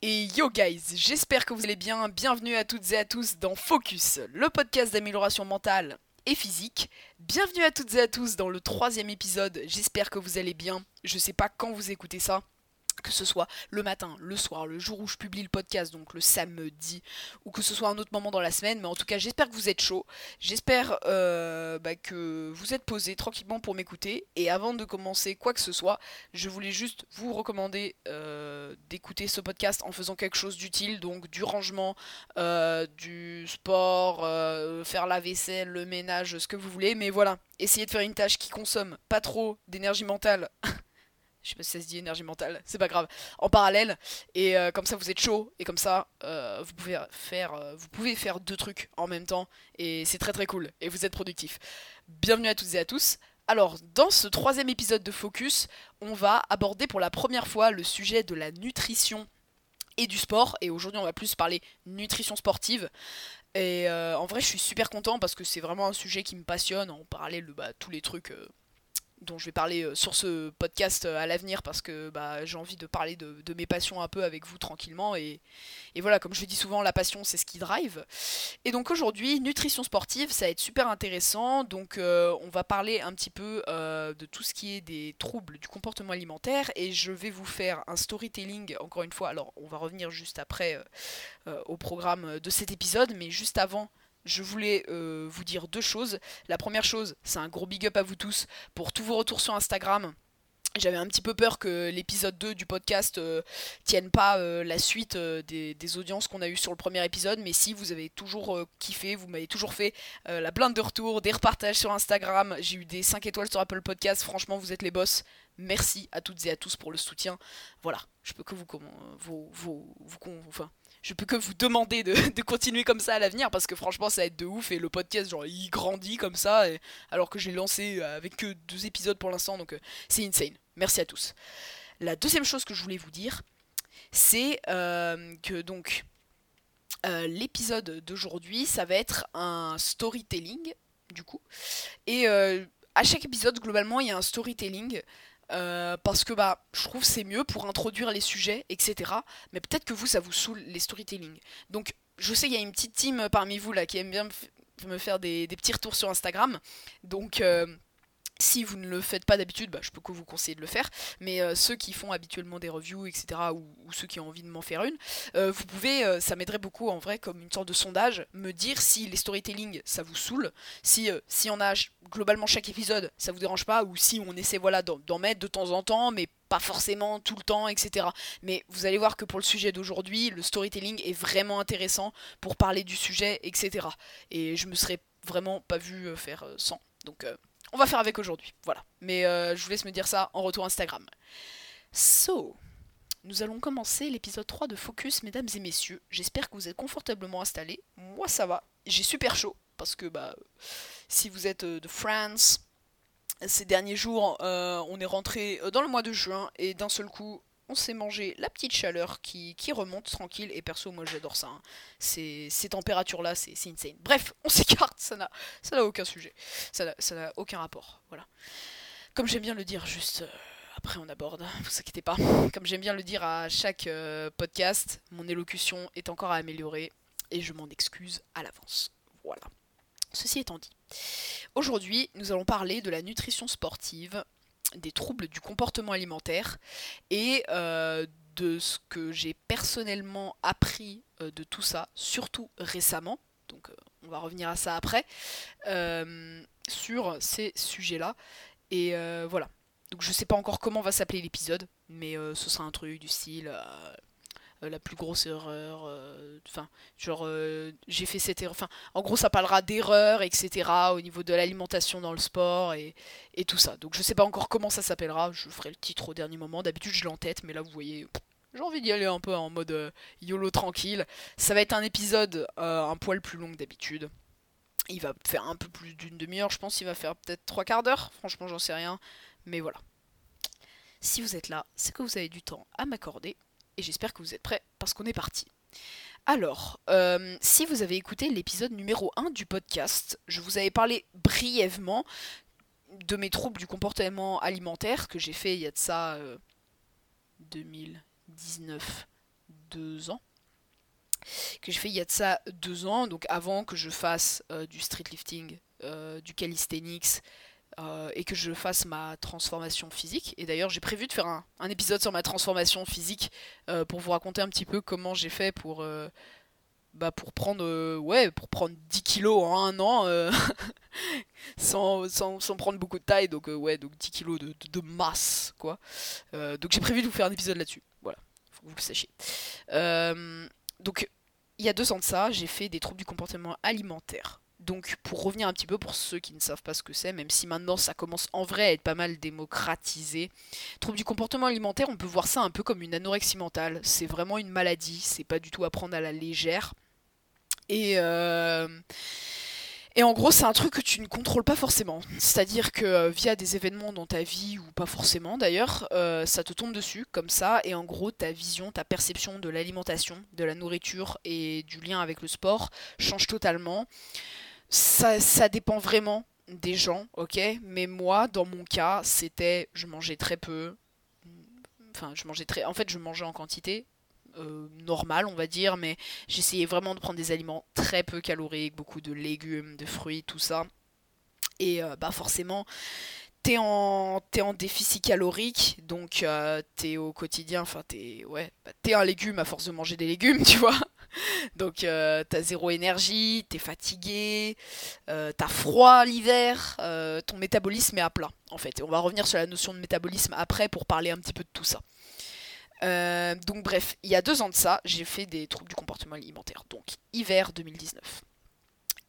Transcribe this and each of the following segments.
Et yo guys, j'espère que vous allez bien. Bienvenue à toutes et à tous dans Focus, le podcast d'amélioration mentale et physique. Bienvenue à toutes et à tous dans le troisième épisode. J'espère que vous allez bien. Je sais pas quand vous écoutez ça que ce soit le matin, le soir, le jour où je publie le podcast, donc le samedi, ou que ce soit un autre moment dans la semaine, mais en tout cas j'espère que vous êtes chaud, j'espère euh, bah, que vous êtes posé tranquillement pour m'écouter, et avant de commencer quoi que ce soit, je voulais juste vous recommander euh, d'écouter ce podcast en faisant quelque chose d'utile, donc du rangement, euh, du sport, faire la vaisselle, le ménage, ce que vous voulez, mais voilà, essayez de faire une tâche qui consomme pas trop d'énergie mentale je sais pas si ça se dit énergie mentale, c'est pas grave, en parallèle, et euh, comme ça vous êtes chaud, et comme ça euh, vous, pouvez faire, euh, vous pouvez faire deux trucs en même temps, et c'est très très cool, et vous êtes productif. Bienvenue à toutes et à tous. Alors, dans ce troisième épisode de Focus, on va aborder pour la première fois le sujet de la nutrition et du sport, et aujourd'hui on va plus parler nutrition sportive. Et en vrai, je suis super content parce que c'est vraiment un sujet qui me passionne en parallèle de bah, tous les trucs dont je vais parler euh, sur ce podcast euh, à l'avenir parce que bah, j'ai envie de parler de, mes passions un peu avec vous tranquillement. Et, voilà comme je dis souvent la passion c'est ce qui drive. Et donc aujourd'hui nutrition sportive ça va être super intéressant. Donc euh, on va parler un petit peu de tout ce qui est des troubles du comportement alimentaire. Et je vais vous faire un storytelling encore une fois. Alors on va revenir juste après au programme de cet épisode. Mais juste avant je voulais euh, vous dire deux choses. La première chose, c'est un gros big up à vous tous pour tous vos retours sur Instagram. J'avais un petit peu peur que l'épisode 2 du podcast euh, tienne pas euh, la suite des, audiences qu'on a eues sur le premier épisode, mais si vous avez toujours kiffé, vous m'avez toujours fait la blinde de retour, des repartages sur Instagram, j'ai eu des 5 étoiles sur Apple Podcast, franchement vous êtes les boss. Merci à toutes et à tous pour le soutien. Voilà, je peux que vous, vous, vous, je peux que vous demander de, continuer comme ça à l'avenir parce que franchement ça va être de ouf et le podcast genre il grandit comme ça alors que j'ai lancé avec que deux épisodes pour l'instant donc euh, c'est insane. Merci à tous. La deuxième chose que je voulais vous dire c'est euh, que donc euh, l'épisode d'aujourd'hui ça va être un storytelling du coup et à chaque épisode globalement il y a un storytelling euh, parce que bah, je trouve c'est mieux pour introduire les sujets, etc. Mais peut-être que vous, ça vous saoule les storytelling. Donc, je sais qu'il y a une petite team parmi vous là qui aime bien me faire des, petits retours sur Instagram. Donc, euh, si vous ne le faites pas d'habitude, bah, je peux que vous conseiller de le faire. Mais euh, ceux qui font habituellement des reviews, etc., ou, ceux qui ont envie de m'en faire une, euh, vous pouvez, euh, ça m'aiderait beaucoup en vrai, comme une sorte de sondage, me dire si les storytelling ça vous saoule, si, si on a globalement chaque épisode, ça vous dérange pas, ou si on essaie voilà d'en mettre de temps en temps, mais pas forcément tout le temps, etc. Mais vous allez voir que pour le sujet d'aujourd'hui, le storytelling est vraiment intéressant pour parler du sujet, etc. Et je me serais vraiment pas vu faire sans. Donc on va faire avec aujourd'hui. Voilà. Mais euh, je vous laisse me dire ça en retour Instagram. So, nous allons commencer l'épisode 3 de Focus, mesdames et messieurs. J'espère que vous êtes confortablement installés. Moi, ça va. J'ai super chaud. Parce que, bah, si vous êtes euh, de France, ces derniers jours, euh, on est rentré dans le mois de juin et d'un seul coup, on s'est mangé la petite chaleur qui, remonte tranquille. Et perso, moi j'adore ça. Hein. Ces, températures-là, c'est insane. Bref, on s'écarte, ça n'a aucun sujet. Ça n'a aucun rapport. Voilà. Comme j'aime bien le dire, juste. Euh, après, on aborde, ne vous inquiétez pas. Comme j'aime bien le dire à chaque euh, podcast, mon élocution est encore à améliorer et je m'en excuse à l'avance. Voilà. Ceci étant dit, aujourd'hui, nous allons parler de la nutrition sportive des troubles du comportement alimentaire et euh, de ce que j'ai personnellement appris euh, de tout ça, surtout récemment, donc euh, on va revenir à ça après, sur ces sujets-là. Et voilà. Donc je sais pas encore comment va s'appeler l'épisode, mais ce sera un truc du style la plus grosse erreur. Euh, enfin, genre, euh, j'ai fait cette erreur. Enfin, en gros, ça parlera d'erreur, etc. au niveau de l'alimentation dans le sport et, et, tout ça. Donc, je sais pas encore comment ça s'appellera. Je ferai le titre au dernier moment. D'habitude, je l'ai en tête, mais là, vous voyez. J'ai envie d'y aller un peu en mode YOLO tranquille. Ça va être un épisode un poil plus long que d'habitude. Il va faire un peu plus d'une demi-heure, je pense. Il va faire peut-être trois quarts d'heure. Franchement, j'en sais rien. Mais voilà. Si vous êtes là, c'est que vous avez du temps à m'accorder et j'espère que vous êtes prêts parce qu'on est parti. Alors, euh, si vous avez écouté l'épisode numéro 1 du podcast, je vous avais parlé brièvement de mes troubles du comportement alimentaire que j'ai fait il y a de ça 2019, deux ans. Que j'ai fait il y a de ça deux ans, donc avant que je fasse du street lifting, du calisthenics, et que je fasse ma transformation physique. Et d'ailleurs, j'ai prévu de faire un, épisode sur ma transformation physique pour vous raconter un petit peu comment j'ai fait pour bah pour prendre euh, ouais pour prendre 10 kilos en un an euh, sans, sans, sans, prendre beaucoup de taille. Donc euh, ouais donc 10 kilos de, de, masse quoi. Donc j'ai prévu de vous faire un épisode là-dessus. Voilà. Faut que vous le sachiez. Donc il y a deux ans de ça j'ai fait des troubles du comportement alimentaire donc pour revenir un petit peu pour ceux qui ne savent pas ce que c'est, même si maintenant ça commence en vrai à être pas mal démocratisé, trouble du comportement alimentaire, on peut voir ça un peu comme une anorexie mentale. C'est vraiment une maladie, c'est pas du tout à prendre à la légère. Et, euh, et en gros, c'est un truc que tu ne contrôles pas forcément. C'est-à-dire que euh, via des événements dans ta vie, ou pas forcément d'ailleurs, euh, ça te tombe dessus comme ça. Et en gros, ta vision, ta perception de l'alimentation, de la nourriture et du lien avec le sport change totalement. Ça, dépend vraiment des gens, ok? Mais moi, dans mon cas, c'était je mangeais très peu. Enfin, je mangeais très. En fait, je mangeais en quantité, euh, normal, on va dire, mais j'essayais vraiment de prendre des aliments très peu caloriques, beaucoup de légumes, de fruits, tout ça. Et euh, bah forcément, t'es en, en déficit calorique, donc euh, t'es au quotidien, enfin t'es ouais, bah, t'es un légume à force de manger des légumes, tu vois? Donc t'as zéro énergie, t'es fatigué, t'as froid l'hiver, ton métabolisme est à plat en fait. Et on va revenir sur la notion de métabolisme après pour parler un petit peu de tout ça. Euh, donc bref, il y a deux ans de ça, j'ai fait des troubles du comportement alimentaire, donc hiver 2019.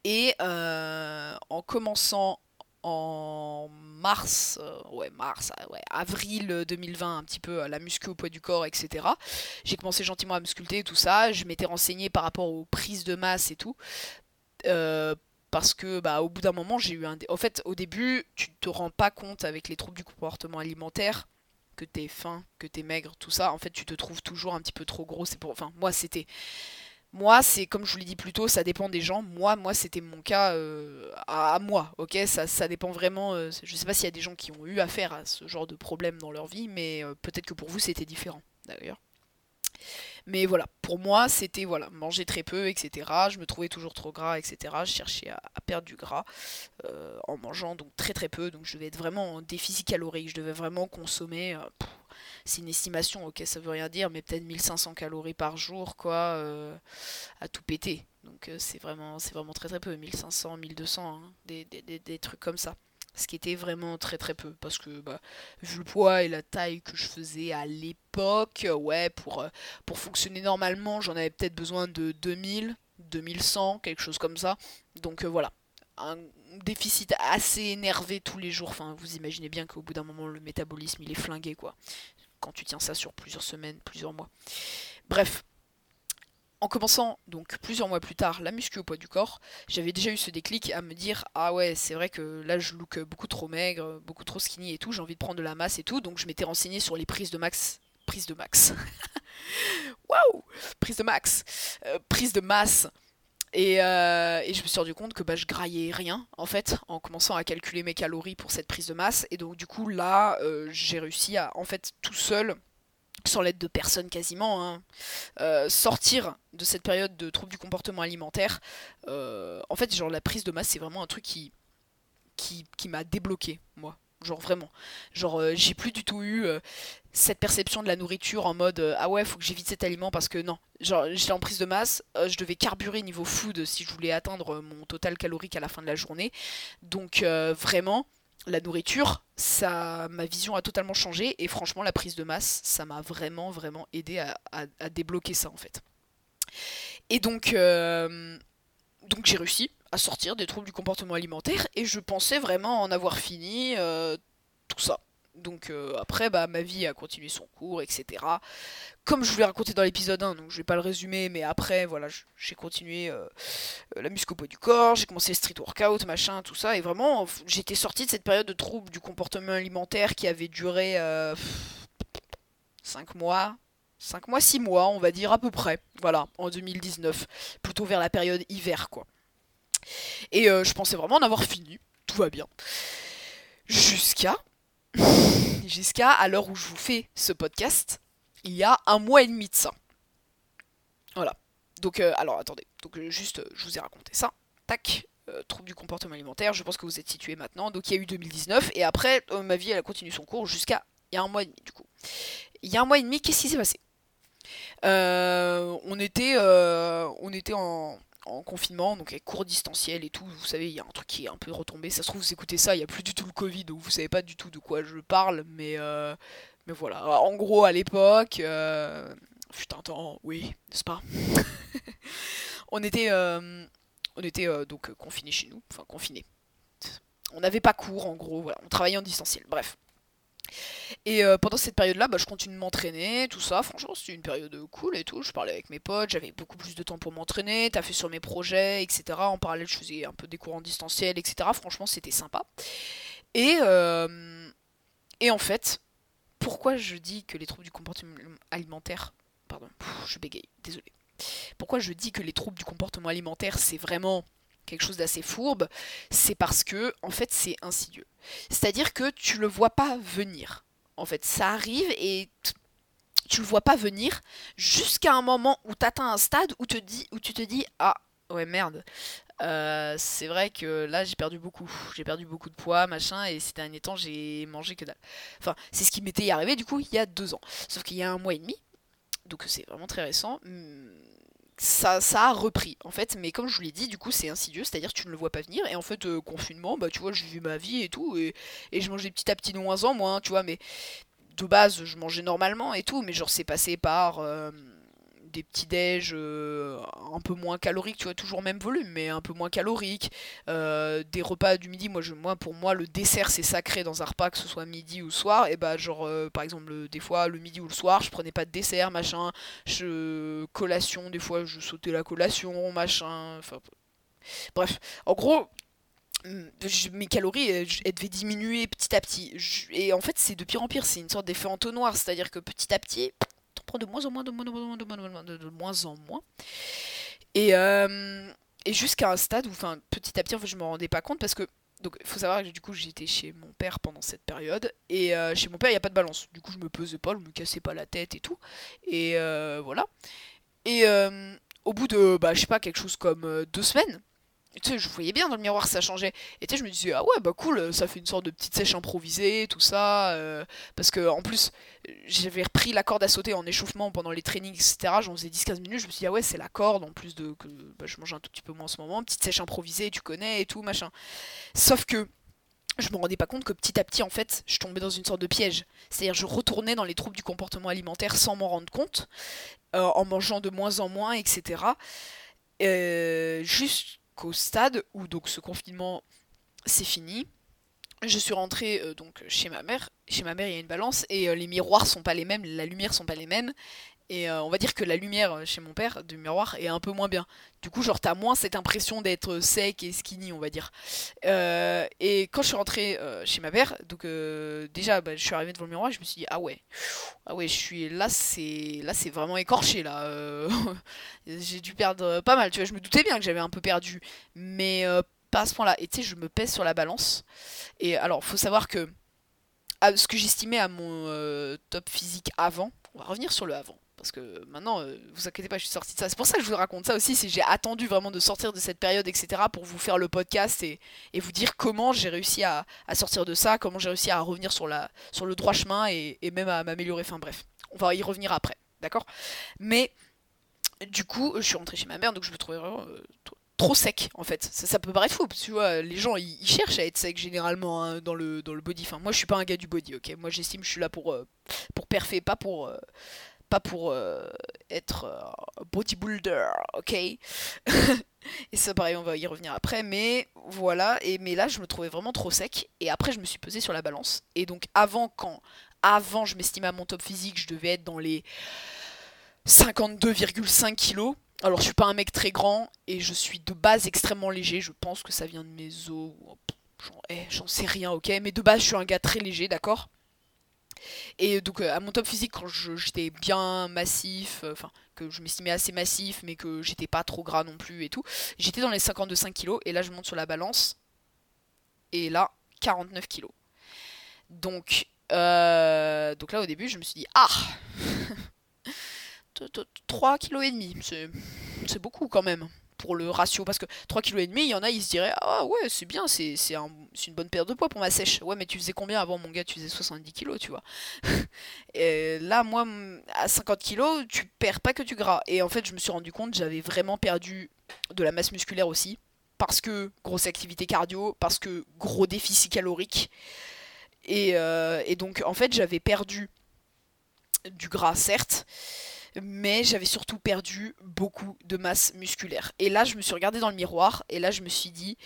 Et euh, en commençant en mars, euh, ouais mars, ouais, avril 2020, un petit peu la muscu au poids du corps, etc. J'ai commencé gentiment à musculter tout ça. Je m'étais renseigné par rapport aux prises de masse et tout. parce que bah au bout d'un moment j'ai eu un... En fait au début tu te rends pas compte avec les troubles du comportement alimentaire que t'es faim, que t'es maigre, tout ça, en fait, tu te trouves toujours un petit peu trop gros. Pour, enfin, moi, c'était, moi, c'est comme je vous l'ai dit plus tôt, ça dépend des gens. Moi, moi, c'était mon cas euh, à, moi, ok? Ça, ça dépend vraiment. Euh, je sais pas s'il y a des gens qui ont eu affaire à ce genre de problème dans leur vie, mais euh, peut-être que pour vous, c'était différent, d'ailleurs. Mais voilà, pour moi, c'était voilà, manger très peu, etc. Je me trouvais toujours trop gras, etc. Je cherchais à, perdre du gras en mangeant donc très très peu. Donc je devais être vraiment en déficit calorique. Je devais vraiment consommer. C'est une estimation, ok, ça veut rien dire, mais peut-être 1500 calories par jour, quoi, euh, à tout péter. Donc c'est vraiment, c'est vraiment très très peu, 1500, 1200, hein, des, des, des trucs comme ça ce qui était vraiment très très peu parce que bah, vu le poids et la taille que je faisais à l'époque, ouais, pour, euh, pour fonctionner normalement, j'en avais peut-être besoin de 2000, 2100, quelque chose comme ça. Donc euh, voilà, un déficit assez énervé tous les jours. Enfin, vous imaginez bien qu'au bout d'un moment, le métabolisme il est flingué quoi. Quand tu tiens ça sur plusieurs semaines, plusieurs mois. Bref, en commençant donc plusieurs mois plus tard la muscu au poids du corps, j'avais déjà eu ce déclic à me dire ah ouais c'est vrai que là je look beaucoup trop maigre, beaucoup trop skinny et tout, j'ai envie de prendre de la masse et tout, donc je m'étais renseigné sur les prises de max, prises de max, waouh, prise de max, euh, de masse. Euh, et, je me suis rendu compte que bah, je graillais rien en fait en commençant à calculer mes calories pour cette prise de masse et donc du coup là euh, j'ai réussi à en fait tout seul sans l'aide de personne quasiment, hein, euh, sortir de cette période de trouble du comportement alimentaire. En fait, genre la prise de masse, c'est vraiment un truc qui, qui, m'a débloqué, moi. Genre vraiment. Genre j'ai plus du tout eu cette perception de la nourriture en mode ah ouais, faut que j'évite cet aliment parce que non. Genre j'étais en prise de masse, je devais carburer niveau food si je voulais atteindre mon total calorique à la fin de la journée. Donc vraiment, la nourriture, ça, ma vision a totalement changé et franchement la prise de masse, ça m'a vraiment vraiment aidé à, débloquer ça en fait. Et donc, euh, donc j'ai réussi à sortir des troubles du comportement alimentaire et je pensais vraiment en avoir fini euh, tout ça. Donc euh, après, bah, ma vie a continué son cours, etc. Comme je vous l'ai raconté dans l'épisode 1, donc je vais pas le résumer, mais après, voilà, j'ai continué euh, euh, la muscu du corps, j'ai commencé le street workout, machin, tout ça, et vraiment, j'étais sortie de cette période de trouble du comportement alimentaire qui avait duré 5 mois, 5 mois, 6 mois, on va dire à peu près, voilà, en 2019, plutôt vers la période hiver, quoi. Et je pensais vraiment en avoir fini, tout va bien. Jusqu'à jusqu'à à l'heure où je vous fais ce podcast, il y a un mois et demi de ça. Voilà. Donc, euh, alors attendez. Donc, euh, juste, je vous ai raconté ça. Tac. trouble du comportement alimentaire. Je pense que vous êtes situé maintenant. Donc, il y a eu 2019. Et après, ma vie, elle a continué son cours jusqu'à il y a un mois et demi, du coup. Il y a un mois et demi, qu'est-ce qui s'est passé? On était, on était en, en confinement, donc avec cours distanciels et tout. Vous savez, il y a un truc qui est un peu retombé. Ça se trouve, vous écoutez ça, il n'y a plus du tout le Covid, donc vous savez pas du tout de quoi je parle, mais, euh, voilà. En gros, à l'époque, euh, fut un temps, oui, n'est-ce pas On était, euh, on était euh, donc confinés chez nous, enfin confinés. On n'avait pas cours, en gros. On travaillait en distanciel, bref. Et euh, pendant cette période-là, bah, je continue de m'entraîner, tout ça. Franchement, c'était une période cool et tout. Je parlais avec mes potes, j'avais beaucoup plus de temps pour m'entraîner, fait sur mes projets, etc. En parallèle, je faisais un peu des cours en distanciel, etc. Franchement, c'était sympa. Et, euh, et en fait, pourquoi je dis que les troubles du comportement alimentaire. Pardon, je bégaye, désolé. Pourquoi je dis que les troubles du comportement alimentaire, c'est vraiment quelque chose d'assez fourbe, c'est parce que en fait c'est insidieux. C'est-à-dire que tu le vois pas venir. En fait, ça arrive et tu le vois pas venir jusqu'à un moment où tu atteins un stade où, te dis, où tu te dis ah ouais merde. Euh, c'est vrai que là j'ai perdu beaucoup, j'ai perdu beaucoup de poids, machin, et ces derniers temps j'ai mangé que dalle. Enfin, c'est ce qui m'était arrivé du coup il y a deux ans. Sauf qu'il y a un mois et demi, donc c'est vraiment très récent. Ça, ça a repris en fait, mais comme je vous l'ai dit, du coup c'est insidieux, c'est-à-dire tu ne le vois pas venir, et en fait, euh, confinement, bah tu vois, j'ai vu ma vie et tout, et, et je mangeais petit à petit de moins en moins, tu vois, mais de base je mangeais normalement et tout, mais genre c'est passé par. Euh, des petits déj euh, un peu moins caloriques, tu vois, toujours même volume, mais un peu moins caloriques. Euh, des repas du midi, moi, je, moi pour moi, le dessert c'est sacré dans un repas, que ce soit midi ou soir. Et bah, genre, euh, par exemple, des fois, le midi ou le soir, je prenais pas de dessert, machin. Je, collation, des fois, je sautais la collation, machin. Enfin, bref, en gros, mes calories elles, devaient diminuer petit à petit. Et en fait, c'est de pire en pire. C'est une sorte d'effet entonnoir. C'est-à-dire que petit à petit, de moins en moins, de moins en moins, de moins en moins, de, moins en moins. Et, euh, et jusqu'à un stade où, enfin, petit à petit, en je me rendais pas compte parce que donc il faut savoir que du coup j'étais chez mon père pendant cette période et euh, chez mon père il n'y a pas de balance. Du coup je me pesais pas je me cassais pas la tête et tout. Et euh, voilà. Et au bout de bah je sais pas quelque chose comme deux semaines tu je voyais bien dans le miroir ça changeait. Et tu sais, je me disais, ah ouais, bah cool, ça fait une sorte de petite sèche improvisée, tout ça. Euh, parce que en plus, j'avais repris la corde à sauter en échauffement pendant les trainings, etc. J'en faisais 10-15 minutes, je me suis dit, ah ouais, c'est la corde, en plus de que bah, je mange un tout petit peu moins en ce moment, petite sèche improvisée, tu connais et tout, machin. Sauf que je me rendais pas compte que petit à petit, en fait, je tombais dans une sorte de piège. C'est-à-dire, je retournais dans les troubles du comportement alimentaire sans m'en rendre compte, euh, en mangeant de moins en moins, etc. Euh, juste au stade où donc ce confinement c'est fini. Je suis rentrée euh, donc chez ma mère. Chez ma mère, il y a une balance et euh, les miroirs sont pas les mêmes, la lumière sont pas les mêmes. Et euh, on va dire que la lumière euh, chez mon père du miroir est un peu moins bien. Du coup, genre, t'as moins cette impression d'être sec et skinny, on va dire. Euh, et quand je suis rentrée chez ma mère, donc déjà, bah, je suis arrivée devant le miroir, je me suis dit, ah ouais, ah ouais, je suis là, c'est là, c'est vraiment écorché là. J'ai dû perdre pas mal. Tu vois, je me doutais bien que j'avais un peu perdu, mais pas à ce point-là. Et tu sais, je me pèse sur la balance. Et alors, faut savoir que ce que j'estimais à mon top physique avant, on va revenir sur le avant parce que maintenant, euh, vous inquiétez pas, je suis sortie de ça. C'est pour ça que je vous raconte ça aussi, c'est j'ai attendu vraiment de sortir de cette période, etc., pour vous faire le podcast et, vous dire comment j'ai réussi à, sortir de ça, comment j'ai réussi à revenir sur, le droit chemin et, même à m'améliorer. Enfin bref, on va y revenir après, d'accord? Mais du coup, je suis rentrée chez ma mère, donc je me trouvais euh, trop sec en fait. Ça, peut paraître fou, tu vois, les gens ils, cherchent à être sec généralement hein, dans, le, body. Enfin, moi je suis pas un gars du body, ok? Moi j'estime que je suis là pour, euh, pour perfer, pas pour pas pour euh, être euh, bodybuilder, ok? Et ça, pareil, on va y revenir après, mais voilà. Et mais là, je me trouvais vraiment trop sec. Et après, je me suis pesée sur la balance. Et donc, avant, quand avant, je m'estimais à mon top physique, je devais être dans les 52,5 kilos. Alors, je suis pas un mec très grand et je suis de base extrêmement léger. Je pense que ça vient de mes os. Eh, j'en sais rien, ok? Mais de base, je suis un gars très léger, d'accord? Et donc euh, à mon top physique, quand j'étais bien massif, euh, enfin que je m'estimais assez massif, mais que j'étais pas trop gras non plus et tout, j'étais dans les 52,5 kg et là je monte sur la balance et là 49 kg. Donc, euh, donc là au début je me suis dit ah 3 kg et demi. C'est beaucoup quand même pour le ratio parce que 3 kg il y en a ils se diraient "Ah ouais, c'est bien, c'est un, une bonne perte de poids pour ma sèche." Ouais, mais tu faisais combien avant mon gars? Tu faisais 70 kg, tu vois. là moi à 50 kg, tu perds pas que du gras et en fait, je me suis rendu compte, j'avais vraiment perdu de la masse musculaire aussi parce que grosse activité cardio, parce que gros déficit calorique. Et, euh, et donc en fait, j'avais perdu du gras certes, mais j'avais surtout perdu beaucoup de masse musculaire. Et là, je me suis regardée dans le miroir, et là, je me suis dit,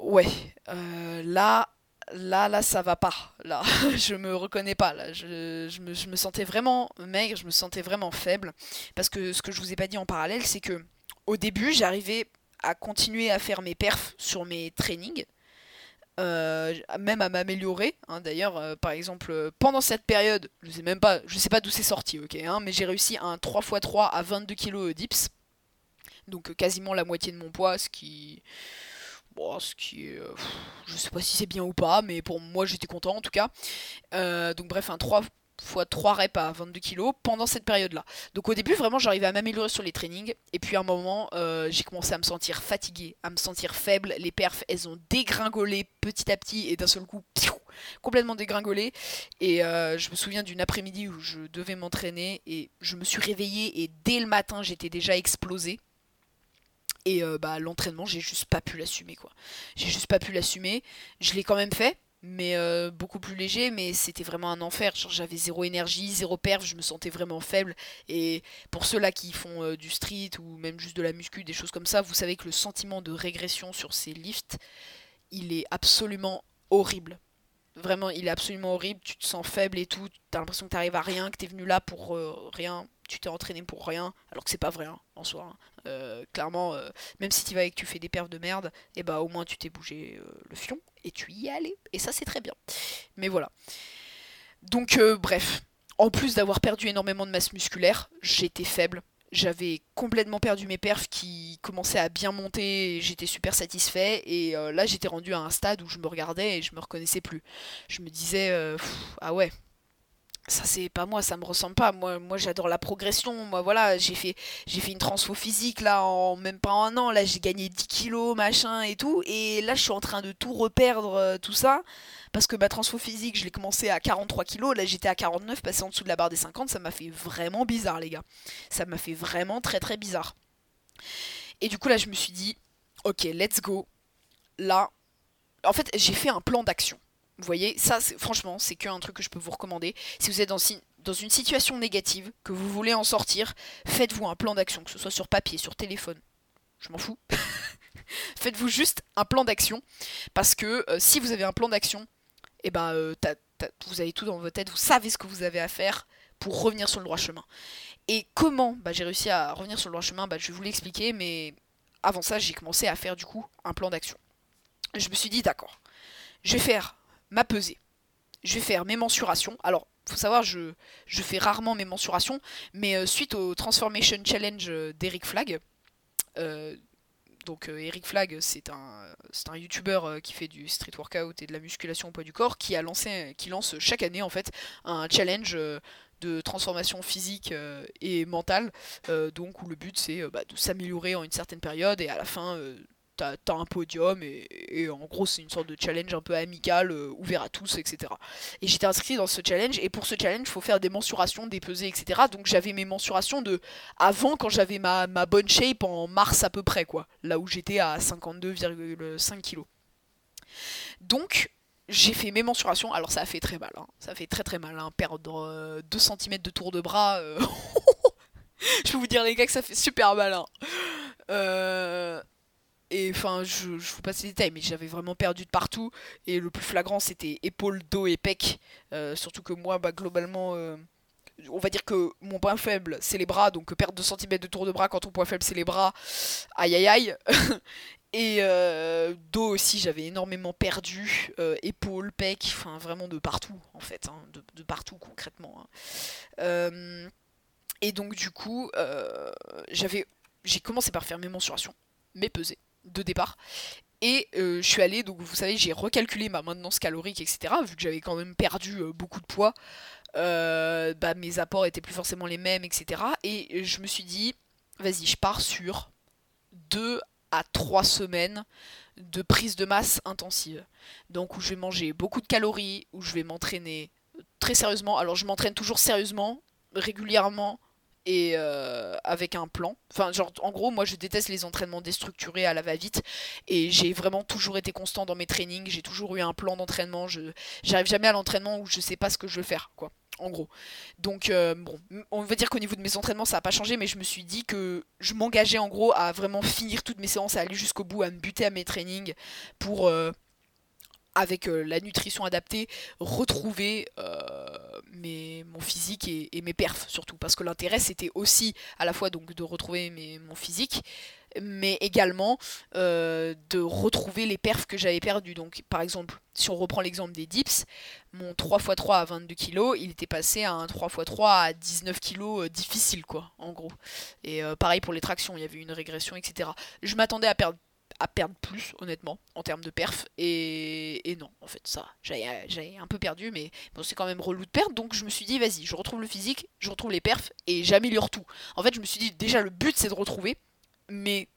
ouais, euh, là, là, là, ça va pas. Là, je me reconnais pas. Là, je, me, sentais vraiment maigre, je me sentais vraiment faible. Parce que ce que je vous ai pas dit en parallèle, c'est que au début, j'arrivais à continuer à faire mes perfs sur mes trainings. Euh, même à m'améliorer. Hein. D'ailleurs, euh, par exemple, euh, pendant cette période, je sais même pas, je sais pas d'où c'est sorti, ok, hein, mais j'ai réussi un 3x3 à 22 kg dips, donc quasiment la moitié de mon poids, ce qui, bon, ce qui je sais pas si c'est bien ou pas, mais pour moi j'étais content en tout cas. donc bref, un 3 fois 3 reps à 22 kg pendant cette période-là. Donc au début, vraiment, j'arrivais à m'améliorer sur les trainings. Et puis à un moment, euh, j'ai commencé à me sentir fatigué, à me sentir faible. Les perfs, elles ont dégringolé petit à petit et d'un seul coup, complètement dégringolé. Et euh, je me souviens d'une après-midi où je devais m'entraîner et je me suis réveillée et dès le matin, j'étais déjà explosé. Et euh, bah l'entraînement, j'ai juste pas pu l'assumer quoi. J'ai juste pas pu l'assumer. Je l'ai quand même fait mais euh, beaucoup plus léger, mais c'était vraiment un enfer. J'avais zéro énergie, zéro perf, je me sentais vraiment faible. Et pour ceux-là qui font euh, du street ou même juste de la muscu, des choses comme ça, vous savez que le sentiment de régression sur ces lifts, il est absolument horrible. Vraiment, il est absolument horrible. Tu te sens faible et tout. T'as l'impression que t'arrives à rien, que t'es venu là pour euh, rien. Tu t'es entraîné pour rien, alors que c'est pas vrai hein, en soi. Hein. Euh, clairement, euh, même si tu vas et que tu fais des perfs de merde, et eh bah au moins tu t'es bougé le fion et tu y es allé. Et ça c'est très bien. Mais voilà. Donc bref, en plus d'avoir perdu énormément de masse musculaire, j'étais faible. J'avais complètement perdu mes perfs qui commençaient à bien monter, j'étais super satisfait et là j'étais rendu à un stade où je me regardais et je me reconnaissais plus. Je me disais ah ouais, ça c'est pas moi, ça me ressemble pas. Moi, moi j'adore la progression. Moi voilà, j'ai fait, j'ai fait une transfo physique là en même pas un an. Là j'ai gagné 10 kilos, machin et tout. Et là je suis en train de tout reperdre, euh, tout ça. Parce que ma transfo physique, je l'ai commencé à 43 kilos. Là j'étais à 49, passé en dessous de la barre des 50. Ça m'a fait vraiment bizarre, les gars. Ça m'a fait vraiment très très bizarre. Et du coup là je me suis dit, ok, let's go. Là, en fait j'ai fait un plan d'action. Vous voyez, ça, franchement, c'est qu'un truc que je peux vous recommander. Si vous êtes dans, une situation négative, que vous voulez en sortir, faites-vous un plan d'action, que ce soit sur papier, sur téléphone. Je m'en fous. faites-vous juste un plan d'action. Parce que euh, si vous avez un plan d'action, eh ben, euh, vous avez tout dans votre tête, vous savez ce que vous avez à faire pour revenir sur le droit chemin. Et comment bah, j'ai réussi à revenir sur le droit chemin bah, Je vais vous l'expliquer, mais avant ça, j'ai commencé à faire du coup un plan d'action. Je me suis dit, d'accord, je vais faire ma pesée. Je vais faire mes mensurations. Alors, faut savoir, je, je fais rarement mes mensurations, mais euh, suite au Transformation Challenge euh, d'Eric Flag, euh, donc Eric Flag, c'est un, un YouTuber qui fait du street workout et de la musculation au poids du corps, qui a lancé, qui lance chaque année en fait un challenge de transformation physique et mentale, donc où le but c'est bah, de s'améliorer en une certaine période et à la fin t'as un podium et, en gros c'est une sorte de challenge un peu amical, euh, ouvert à tous, etc. Et j'étais inscrit dans ce challenge et pour ce challenge il faut faire des mensurations, des pesées, etc. Donc j'avais mes mensurations de avant quand j'avais ma, bonne shape en mars à peu près quoi, là où j'étais à 52,5 kg. Donc j'ai fait mes mensurations, alors ça a fait très mal, hein. ça fait très très mal, hein. perdre 2 euh, cm de tour de bras. Euh, je peux vous dire les gars que ça fait super mal. Hein. Euh, et enfin, je, vous passe les détails, mais j'avais vraiment perdu de partout. Et le plus flagrant, c'était épaule, dos et pec. Euh, surtout que moi, bah, globalement, euh, on va dire que mon point faible, c'est les bras. Donc perdre 2 cm de tour de bras quand ton point faible, c'est les bras. Aïe aïe aïe. et euh, dos aussi, j'avais énormément perdu. épaule, pec, enfin vraiment de partout, en fait. Hein, de, partout, concrètement. Hein. et donc, du coup, j'ai commencé par faire mes mensurations, mes pesées de départ. Et euh, je suis allée, donc vous savez, j'ai recalculé ma maintenance calorique, etc. Vu que j'avais quand même perdu euh, beaucoup de poids. bah, mes apports étaient plus forcément les mêmes, etc. Et je me suis dit, vas-y, je pars sur 2 à 3 semaines de prise de masse intensive. Donc où je vais manger beaucoup de calories, où je vais m'entraîner très sérieusement. Alors je m'entraîne toujours sérieusement, régulièrement et euh, avec un plan. Enfin, genre, en gros, moi je déteste les entraînements déstructurés à la va-vite et j'ai vraiment toujours été constant dans mes trainings. J'ai toujours eu un plan d'entraînement. Je j'arrive jamais à l'entraînement où je sais pas ce que je veux faire, quoi. En gros. Donc, euh, bon, on va dire qu'au niveau de mes entraînements, ça n'a pas changé, mais je me suis dit que je m'engageais en gros à vraiment finir toutes mes séances, à aller jusqu'au bout, à me buter à mes trainings pour. Euh, avec euh, la nutrition adaptée, retrouver euh, mes, mon physique et, mes perfs surtout. Parce que l'intérêt c'était aussi à la fois donc de retrouver mes, mon physique, mais également euh, de retrouver les perfs que j'avais perdus. Donc par exemple, si on reprend l'exemple des dips, mon 3x3 à 22 kg, il était passé à un 3x3 à 19 kg difficile quoi, en gros. Et pareil pour les tractions, il y avait une régression, etc. Je m'attendais à perdre à perdre plus, honnêtement, en termes de perf. Et, non, en fait, ça, j'avais un peu perdu, mais c'est quand même relou de perdre. Donc je me suis dit, vas-y, je retrouve le physique, je retrouve les perfs et j'améliore tout. En fait, je me suis dit, déjà, le but, c'est de retrouver, mais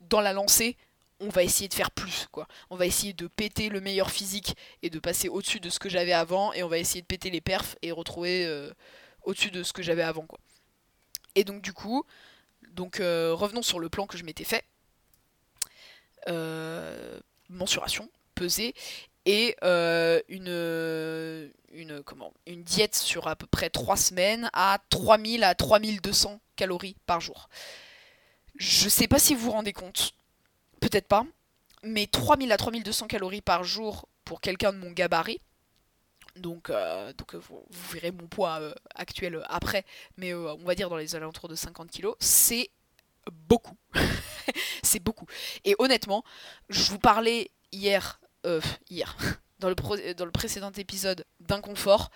dans la lancée, on va essayer de faire plus, quoi. On va essayer de péter le meilleur physique et de passer au-dessus de ce que j'avais avant, et on va essayer de péter les perfs et retrouver euh, au-dessus de ce que j'avais avant, quoi. Et donc, du coup, donc euh, revenons sur le plan que je m'étais fait. Euh, mensuration, pesée, et euh, une, une, comment, une diète sur à peu près 3 semaines à 3000 à 3200 calories par jour. Je sais pas si vous vous rendez compte, peut-être pas, mais 3000 à 3200 calories par jour pour quelqu'un de mon gabarit, donc, euh, donc vous, verrez mon poids actuel après, mais on va dire dans les alentours de 50 kg, c'est beaucoup. c'est beaucoup. Et honnêtement, je vous parlais hier, euh, hier, dans le, précédent épisode d'inconfort,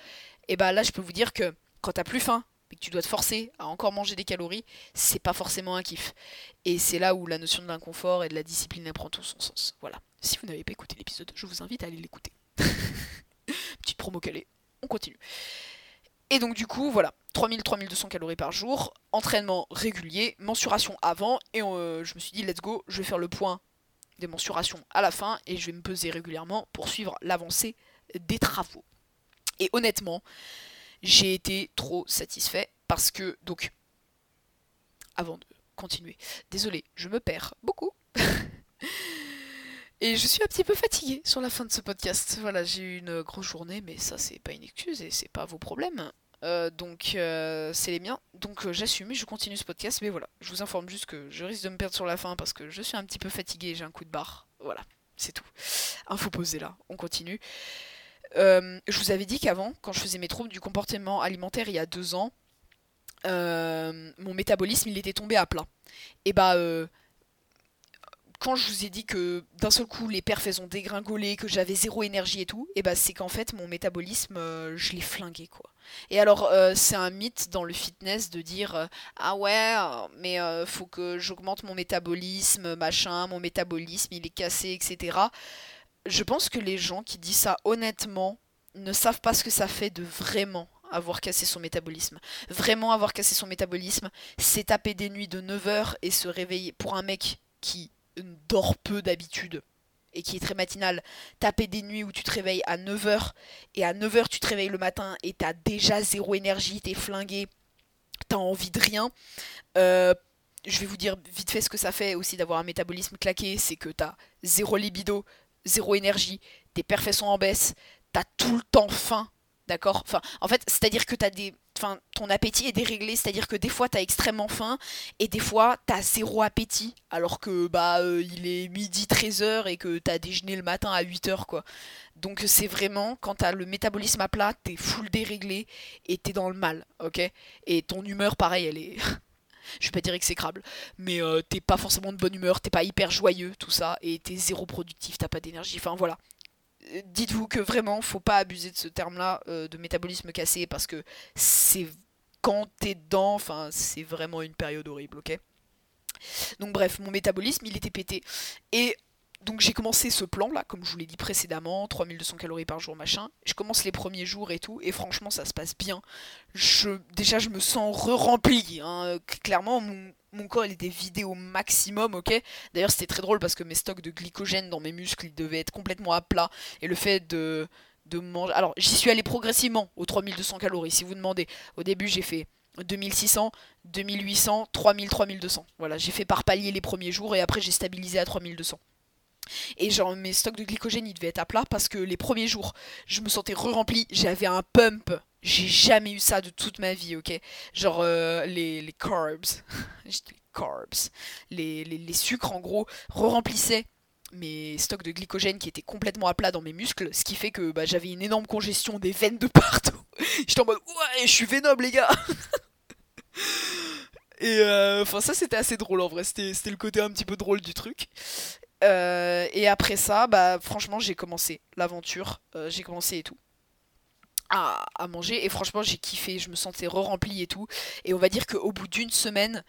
et bah là je peux vous dire que quand t'as plus faim, et que tu dois te forcer à encore manger des calories, c'est pas forcément un kiff. Et c'est là où la notion de l'inconfort et de la discipline prend tout son sens. Voilà. Si vous n'avez pas écouté l'épisode, je vous invite à aller l'écouter. Petite promo calée. On continue. Et donc du coup, voilà, 3000-3200 calories par jour, entraînement régulier, mensuration avant, et euh, je me suis dit, let's go, je vais faire le point des mensurations à la fin, et je vais me peser régulièrement pour suivre l'avancée des travaux. Et honnêtement, j'ai été trop satisfait, parce que, donc, avant de continuer, désolé, je me perds beaucoup. Et je suis un petit peu fatiguée sur la fin de ce podcast. Voilà, j'ai eu une grosse journée, mais ça c'est pas une excuse et c'est pas vos problèmes. Euh, donc euh, c'est les miens. Donc euh, j'assume et je continue ce podcast. Mais voilà, je vous informe juste que je risque de me perdre sur la fin parce que je suis un petit peu fatiguée et j'ai un coup de barre. Voilà, c'est tout. Info posée là, on continue. je vous avais dit qu'avant, quand je faisais mes troubles du comportement alimentaire il y a deux ans, mon métabolisme il était tombé à plat. Et bah quand je vous ai dit que d'un seul coup les perfs ont dégringolé, que j'avais zéro énergie et tout, et eh bah c'est qu'en fait mon métabolisme euh, je l'ai flingué quoi. Et alors euh, c'est un mythe dans le fitness de dire euh, ah ouais mais faut que j'augmente mon métabolisme machin, mon métabolisme il est cassé etc. Je pense que les gens qui disent ça honnêtement ne savent pas ce que ça fait de vraiment avoir cassé son métabolisme. Vraiment avoir cassé son métabolisme, c'est taper des nuits de 9 heures et se réveiller pour un mec qui dort peu d'habitude et qui est très matinal, taper des nuits où tu te réveilles à 9h et à 9h tu te réveilles le matin et t'as déjà zéro énergie, t'es flingué, t'as envie de rien. Euh, je vais vous dire vite fait ce que ça fait aussi d'avoir un métabolisme claqué, c'est que t'as zéro libido, zéro énergie, tes sont en baisse, t'as tout le temps faim, d'accord? Enfin, en fait, c'est-à-dire que t'as des enfin, ton appétit est déréglé, c'est-à-dire que des fois t'as extrêmement faim et des fois t'as zéro appétit alors que bah euh, il est midi 13h et que t'as déjeuné le matin à 8h quoi. Donc c'est vraiment quand t'as le métabolisme à plat, t'es full déréglé et t'es dans le mal, ok? Et ton humeur pareil elle est... je vais pas dire exécrable, mais euh, t'es pas forcément de bonne humeur, t'es pas hyper joyeux, tout ça, et t'es zéro productif, t'as pas d'énergie, enfin voilà dites-vous que vraiment, faut pas abuser de ce terme-là euh, de métabolisme cassé parce que c'est quand t'es dedans, enfin, c'est vraiment une période horrible, ok? Donc bref, mon métabolisme, il était pété. Et donc j'ai commencé ce plan là, comme je vous l'ai dit précédemment, 3200 calories par jour, machin. Je commence les premiers jours et tout, et franchement ça se passe bien. Je, déjà je me sens re-rempli. Hein. Clairement mon, corps il était vidé au maximum, ok? D'ailleurs c'était très drôle parce que mes stocks de glycogène dans mes muscles ils devaient être complètement à plat. Et le fait de, de manger... Alors j'y suis allé progressivement aux 3200 calories si vous demandez. Au début j'ai fait 2600, 2800, 3000, 3200. Voilà, j'ai fait par palier les premiers jours et après j'ai stabilisé à 3200. Et genre mes stocks de glycogène ils devaient être à plat parce que les premiers jours je me sentais re-rempli, j'avais un pump. J'ai jamais eu ça de toute ma vie, ok? Genre euh, les, les carbs, les carbs, les, les, sucres en gros re-remplissaient mes stocks de glycogène qui étaient complètement à plat dans mes muscles, ce qui fait que bah, j'avais une énorme congestion des veines de partout. J'étais en mode ouais, je suis vénome les gars. Et euh, enfin ça c'était assez drôle en vrai, c'était le côté un petit peu drôle du truc. Euh, et après ça, bah franchement, j'ai commencé l'aventure, j'ai commencé et tout. À, manger et franchement j'ai kiffé, je me sentais re-rempli et tout. Et on va dire qu'au bout d'une semaine,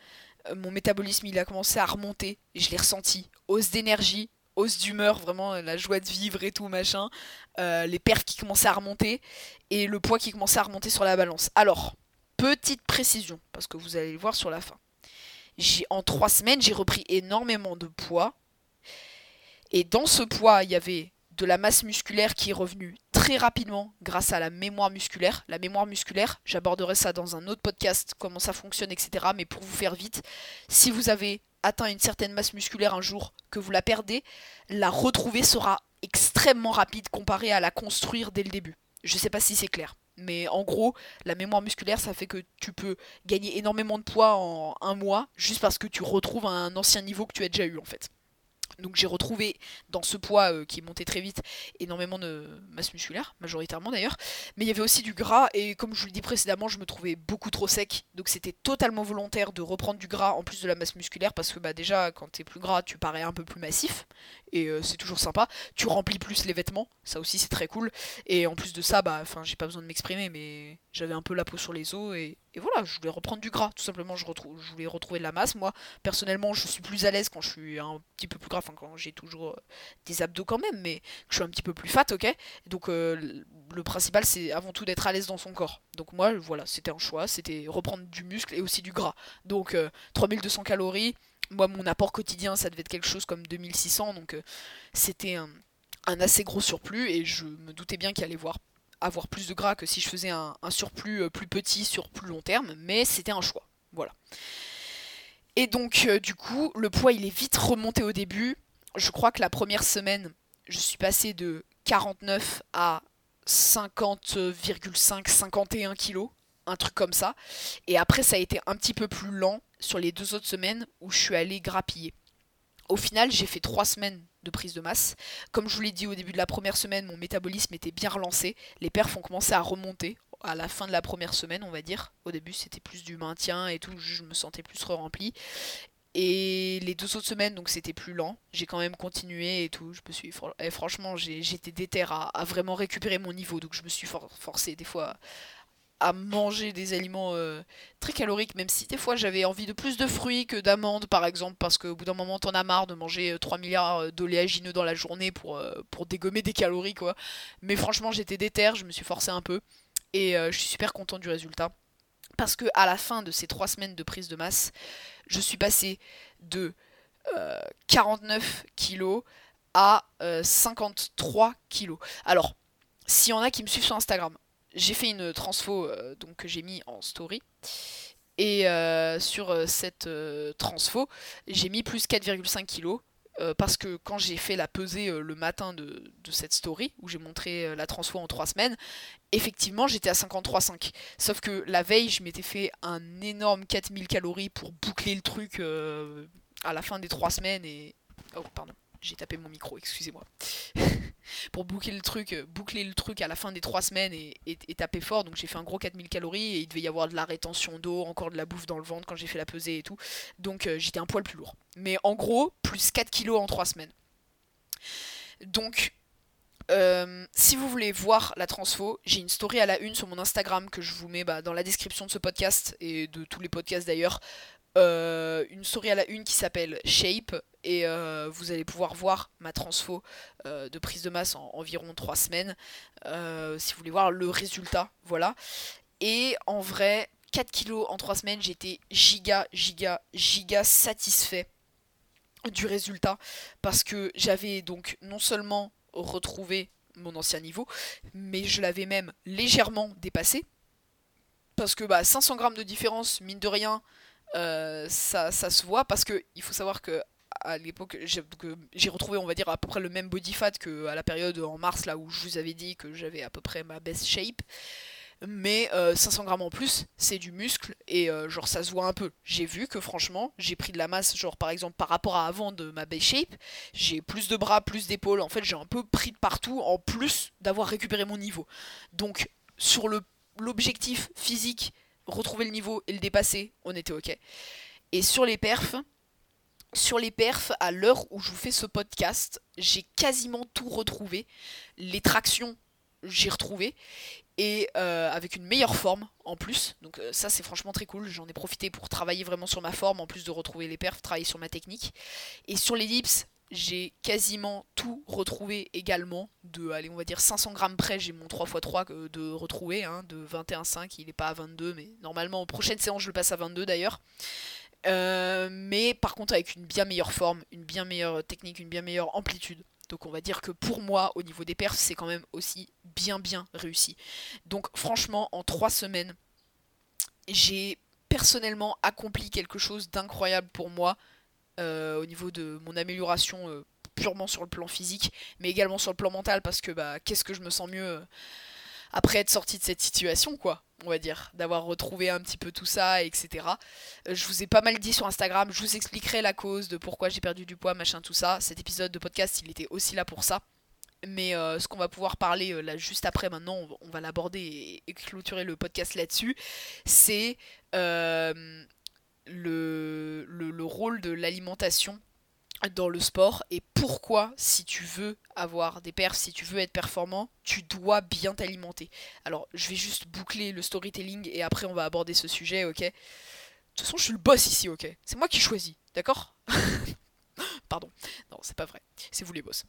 euh, mon métabolisme il a commencé à remonter, et je l'ai ressenti. Hausse d'énergie, hausse d'humeur, vraiment la joie de vivre et tout machin. les perfs qui commençaient à remonter et le poids qui commençait à remonter sur la balance. Alors, petite précision, parce que vous allez le voir sur la fin. En trois semaines, j'ai repris énormément de poids et dans ce poids, il y avait de la masse musculaire qui est revenue très rapidement grâce à la mémoire musculaire. La mémoire musculaire, j'aborderai ça dans un autre podcast, comment ça fonctionne, etc. Mais pour vous faire vite, si vous avez atteint une certaine masse musculaire un jour, que vous la perdez, la retrouver sera extrêmement rapide comparé à la construire dès le début. Je sais pas si c'est clair. Mais en gros, la mémoire musculaire, ça fait que tu peux gagner énormément de poids en un mois juste parce que tu retrouves un ancien niveau que tu as déjà eu en fait. Donc j'ai retrouvé dans ce poids euh, qui montait très vite énormément de masse musculaire, majoritairement d'ailleurs. Mais il y avait aussi du gras et comme je vous l'ai dit précédemment, je me trouvais beaucoup trop sec. Donc c'était totalement volontaire de reprendre du gras en plus de la masse musculaire parce que bah déjà quand t'es plus gras tu parais un peu plus massif et euh, c'est toujours sympa. Tu remplis plus les vêtements, ça aussi c'est très cool. Et en plus de ça, bah enfin j'ai pas besoin de m'exprimer mais j'avais un peu la peau sur les os et, voilà, je voulais reprendre du gras, tout simplement je, voulais retrouver de la masse. Moi personnellement je suis plus à l'aise quand je suis un petit peu plus gras, enfin quand j'ai toujours euh, des abdos quand même, mais je suis un petit peu plus fat, ok Donc euh, le principal c'est avant tout d'être à l'aise dans son corps. Donc moi voilà, c'était un choix, c'était reprendre du muscle et aussi du gras. Donc 3200 calories moi, mon apport quotidien, ça devait être quelque chose comme 2600, donc euh, c'était un, assez gros surplus, et je me doutais bien qu'il allait voir, avoir plus de gras que si je faisais un, surplus euh, plus petit sur plus long terme, mais c'était un choix. Voilà. Et donc, euh, du coup, le poids, il est vite remonté au début. Je crois que la première semaine, je suis passé de 49 à 50,5, 51 kilos un truc comme ça. Et après, ça a été un petit peu plus lent sur les deux autres semaines où je suis allée grappiller. Au final, j'ai fait trois semaines de prise de masse. Comme je vous l'ai dit au début de la première semaine, mon métabolisme était bien relancé. Les perfs ont commencé à remonter à la fin de la première semaine, on va dire. Au début, c'était plus du maintien et tout, je me sentais plus re-rempli. Et les deux autres semaines, donc c'était plus lent. J'ai quand même continué et tout. Je me suis, et franchement, j'étais déter à, vraiment récupérer mon niveau. Donc je me suis forcé des fois à manger des aliments euh, très caloriques, même si des fois j'avais envie de plus de fruits que d'amandes par exemple, parce qu'au bout d'un moment t'en as marre de manger 3 euh, milliards euh, d'oléagineux dans la journée pour, dégommer des calories quoi. Mais franchement j'étais déter, je me suis forcé un peu, et je suis super content du résultat. Parce que à la fin de ces 3 semaines de prise de masse, je suis passé de 49 kilos à 53 kilos. Alors, s'il y en a qui me suivent sur Instagram, j'ai fait une transfo euh, donc, que j'ai mis en story. Et euh, sur euh, cette transfo, j'ai mis plus 4,5 kg. parce que quand j'ai fait la pesée le matin de, cette story, où j'ai montré la transfo en 3 semaines, effectivement j'étais à 53,5. Sauf que la veille, je m'étais fait un énorme 4000 calories pour boucler le truc à la fin des 3 semaines. Et... Oh, pardon, j'ai tapé mon micro, excusez-moi. pour boucler le truc, euh, boucler le truc à la fin des 3 semaines et, taper fort. Donc j'ai fait un gros 4000 calories et il devait y avoir de la rétention d'eau, encore de la bouffe dans le ventre quand j'ai fait la pesée et tout. Donc euh, j'étais un poil plus lourd. Mais en gros, plus 4 kilos en 3 semaines. Donc euh, si vous voulez voir la transfo, j'ai une story à la une sur mon Instagram que je vous mets bah, dans la description de ce podcast et de tous les podcasts d'ailleurs une story à la une qui s'appelle Shape et vous allez pouvoir voir ma transfo de prise de masse en environ 3 semaines si vous voulez voir le résultat voilà et en vrai 4 kilos en 3 semaines j'étais giga giga giga satisfait du résultat parce que j'avais donc non seulement retrouvé mon ancien niveau, mais je l'avais même légèrement dépassé. Parce que bah, 500 grammes de différence, mine de rien, euh, ça, ça, se voit. Parce que il faut savoir que à l'époque, j'ai retrouvé, on va dire, à peu près le même body fat que à la période en mars, là où je vous avais dit que j'avais à peu près ma best shape mais 500 euh, grammes en plus, c'est du muscle et euh, genre ça se voit un peu. J'ai vu que franchement, j'ai pris de la masse, genre par exemple par rapport à avant de ma base shape, j'ai plus de bras, plus d'épaules. En fait, j'ai un peu pris de partout en plus d'avoir récupéré mon niveau. Donc sur le l'objectif physique, retrouver le niveau et le dépasser, on était ok. Et sur les perfs, sur les perfs, à l'heure où je vous fais ce podcast, j'ai quasiment tout retrouvé. Les tractions, j'ai retrouvé et euh, avec une meilleure forme en plus. Donc euh, ça c'est franchement très cool. J'en ai profité pour travailler vraiment sur ma forme en plus de retrouver les perfs, travailler sur ma technique. Et sur les dips, j'ai quasiment tout retrouvé également. De, allez, on va dire 500 grammes près, j'ai mon 3x3 euh, de retrouver, hein, de 21,5. Il n'est pas à 22, mais normalement, en prochaine séance, je le passe à 22 d'ailleurs. mais par contre, avec une bien meilleure forme, une bien meilleure technique, une bien meilleure amplitude. Donc on va dire que pour moi, au niveau des perfs, c'est quand même aussi bien bien réussi. Donc franchement, en trois semaines, j'ai personnellement accompli quelque chose d'incroyable pour moi euh, au niveau de mon amélioration euh, purement sur le plan physique, mais également sur le plan mental, parce que bah qu'est-ce que je me sens mieux euh, après être sorti de cette situation, quoi on va dire, d'avoir retrouvé un petit peu tout ça, etc. Je vous ai pas mal dit sur Instagram, je vous expliquerai la cause de pourquoi j'ai perdu du poids, machin, tout ça. Cet épisode de podcast, il était aussi là pour ça. Mais ce qu'on va pouvoir parler là juste après maintenant, on va, l'aborder et, clôturer le podcast là-dessus, c'est le, le, rôle de l'alimentation dans le sport et pourquoi si tu veux avoir des perfs, si tu veux être performant, tu dois bien t'alimenter. Alors je vais juste boucler le storytelling et après on va aborder ce sujet, ok? De toute façon je suis le boss ici, ok? C'est moi qui choisis, d'accord? Pardon, non c'est pas vrai, c'est vous les boss.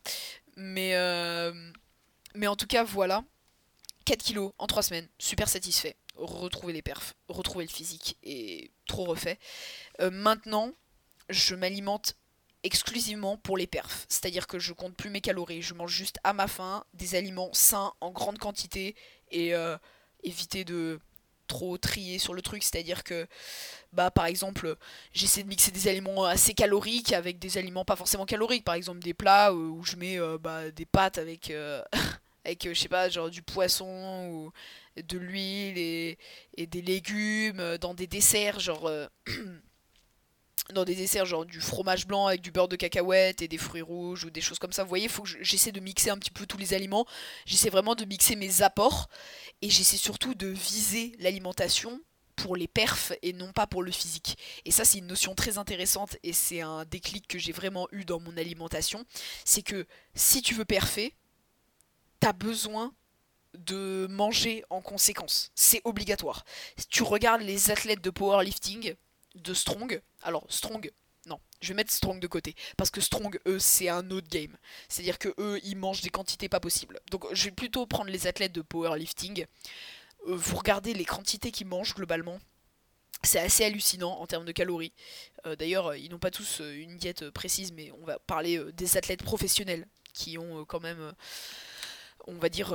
Mais, euh, mais en tout cas voilà, 4 kilos en 3 semaines, super satisfait. Retrouver les perfs, retrouver le physique et trop refait. Euh, maintenant, je m'alimente exclusivement pour les perfs. C'est-à-dire que je compte plus mes calories, je mange juste à ma faim des aliments sains en grande quantité et euh, éviter de trop trier sur le truc, c'est-à-dire que bah par exemple, j'essaie de mixer des aliments assez caloriques avec des aliments pas forcément caloriques, par exemple des plats où je mets euh, bah, des pâtes avec euh, avec je sais pas, genre du poisson ou de l'huile et, des légumes dans des desserts genre dans des desserts genre du fromage blanc avec du beurre de cacahuète et des fruits rouges ou des choses comme ça. Vous voyez, faut que j'essaie de mixer un petit peu tous les aliments. J'essaie vraiment de mixer mes apports et j'essaie surtout de viser l'alimentation pour les perfs et non pas pour le physique. Et ça c'est une notion très intéressante et c'est un déclic que j'ai vraiment eu dans mon alimentation. C'est que si tu veux perfer, t'as besoin de manger en conséquence. C'est obligatoire. Tu regardes les athlètes de powerlifting, de Strong. Alors, Strong, non, je vais mettre Strong de côté. Parce que Strong, eux, c'est un autre game. C'est-à-dire que eux, ils mangent des quantités pas possibles. Donc, je vais plutôt prendre les athlètes de powerlifting. Euh, vous regardez les quantités qu'ils mangent globalement. C'est assez hallucinant en termes de calories. Euh, d'ailleurs, ils n'ont pas tous euh, une diète précise, mais on va parler des athlètes professionnels qui ont quand même, on va dire,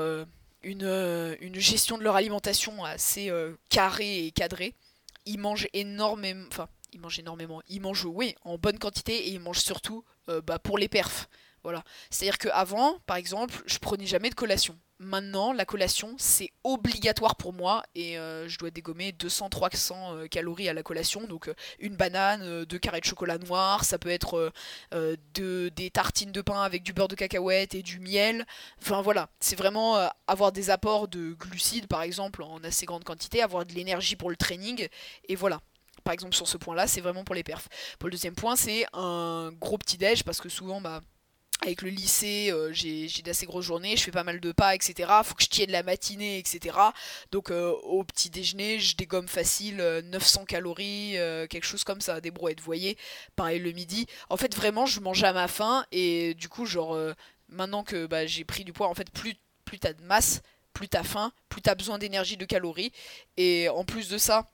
une, une, gestion de leur alimentation assez carrée et cadrée il mange énormément. Enfin, il mange énormément. Il mange, oui, en bonne quantité et il mange surtout euh, bah, pour les perfs. Voilà. C'est-à-dire qu'avant, par exemple, je prenais jamais de collation. Maintenant, la collation, c'est obligatoire pour moi et euh, je dois dégommer 200-300 euh, calories à la collation. Donc, une banane, deux carrés de chocolat noir, ça peut être de, des tartines de pain avec du beurre de cacahuète et du miel. Enfin, voilà. C'est vraiment avoir des apports de glucides, par exemple, en assez grande quantité, avoir de l'énergie pour le training. Et voilà par exemple sur ce point là c'est vraiment pour les perfs. Pour le deuxième point c'est un gros petit déj parce que souvent bah avec le lycée, euh, j'ai d'assez grosses journées, je fais pas mal de pas, etc. Faut que je tienne la matinée, etc. Donc euh, au petit déjeuner, je dégomme facile 900 euh, calories, quelque chose comme ça, des brouettes, vous voyez. Pareil le midi. En fait, vraiment, je mange à ma faim et du coup, genre, maintenant que bah, j'ai pris du poids, en fait, plus, plus t'as de masse, plus t'as faim, plus t'as besoin d'énergie, de calories. Et en plus de ça,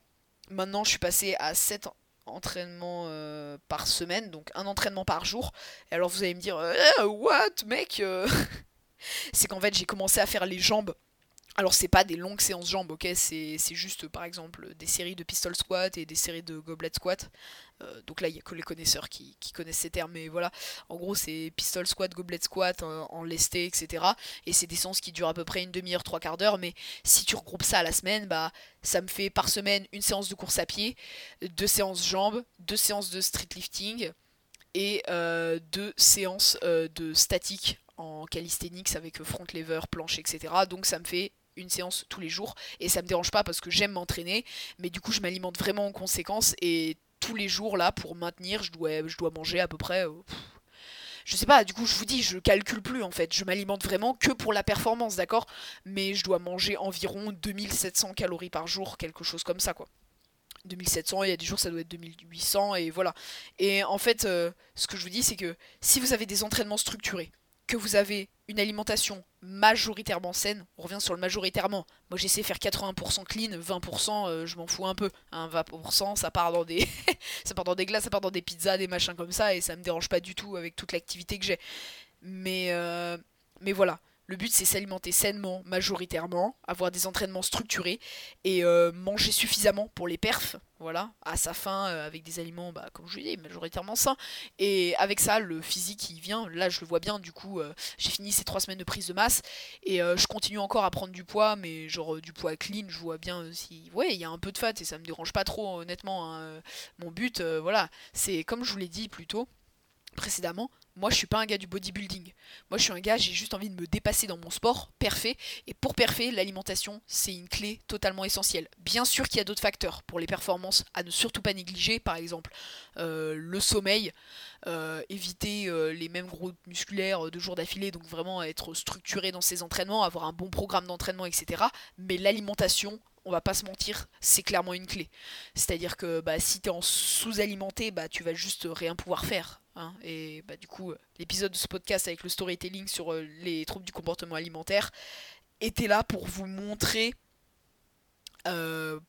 maintenant, je suis passé à 7 entraînements euh, par semaine, donc un entraînement par jour. Et alors vous allez me dire, euh, what mec euh C'est qu'en fait j'ai commencé à faire les jambes alors c'est pas des longues séances jambes, ok, c'est juste par exemple des séries de pistol squat et des séries de goblet squat. Euh, donc là il y a que les connaisseurs qui, connaissent ces termes, mais voilà, en gros c'est pistol squat, goblet squat en, lesté, etc. Et c'est des séances qui durent à peu près une demi-heure, trois quarts d'heure, mais si tu regroupes ça à la semaine, bah ça me fait par semaine une séance de course à pied, deux séances jambes, deux séances de street lifting et euh, deux séances euh, de statique en calisthenics avec front lever, planche, etc. Donc ça me fait une séance tous les jours et ça me dérange pas parce que j'aime m'entraîner mais du coup je m'alimente vraiment en conséquence et tous les jours là pour maintenir je dois, je dois manger à peu près euh, je sais pas du coup je vous dis je calcule plus en fait. Je m'alimente vraiment que pour la performance d'accord? Mais je dois manger environ 2700 calories par jour quelque chose comme ça quoi. 2700, il y a des jours ça doit être 2800 et voilà. Et en fait, euh, ce que je vous dis, c'est que si vous avez des entraînements structurés, que vous avez une alimentation majoritairement saine, on revient sur le majoritairement. Moi j'essaie de faire 80% clean, 20% euh, je m'en fous un peu. 20% hein, ça part dans des ça part dans des glaces, ça part dans des pizzas, des machins comme ça et ça me dérange pas du tout avec toute l'activité que j'ai. Mais euh, mais voilà, le but c'est s'alimenter sainement, majoritairement, avoir des entraînements structurés et euh, manger suffisamment pour les perfs, voilà, à sa faim euh, avec des aliments, bah, comme je vous dis, majoritairement sains. Et avec ça, le physique il vient, là je le vois bien, du coup euh, j'ai fini ces trois semaines de prise de masse et je continue encore à prendre du poids, mais genre du poids clean, je vois bien si, ouais, il y a un peu de fat et ça me dérange pas trop honnêtement. Hein. Mon but, voilà, c'est comme je vous l'ai dit plus tôt précédemment, moi, je suis pas un gars du bodybuilding. Moi, je suis un gars, j'ai juste envie de me dépasser dans mon sport, parfait. Et pour parfait, l'alimentation, c'est une clé totalement essentielle. Bien sûr qu'il y a d'autres facteurs pour les performances à ne surtout pas négliger, par exemple euh, le sommeil, euh, éviter euh, les mêmes groupes musculaires de jours d'affilée, donc vraiment être structuré dans ses entraînements, avoir un bon programme d'entraînement, etc. Mais l'alimentation, on va pas se mentir, c'est clairement une clé. C'est-à-dire que bah, si tu es en sous-alimenté, bah, tu vas juste rien pouvoir faire. Hein. et bah, du coup, l'épisode de ce podcast avec le storytelling sur euh, les troubles du comportement alimentaire était là pour vous montrer, euh,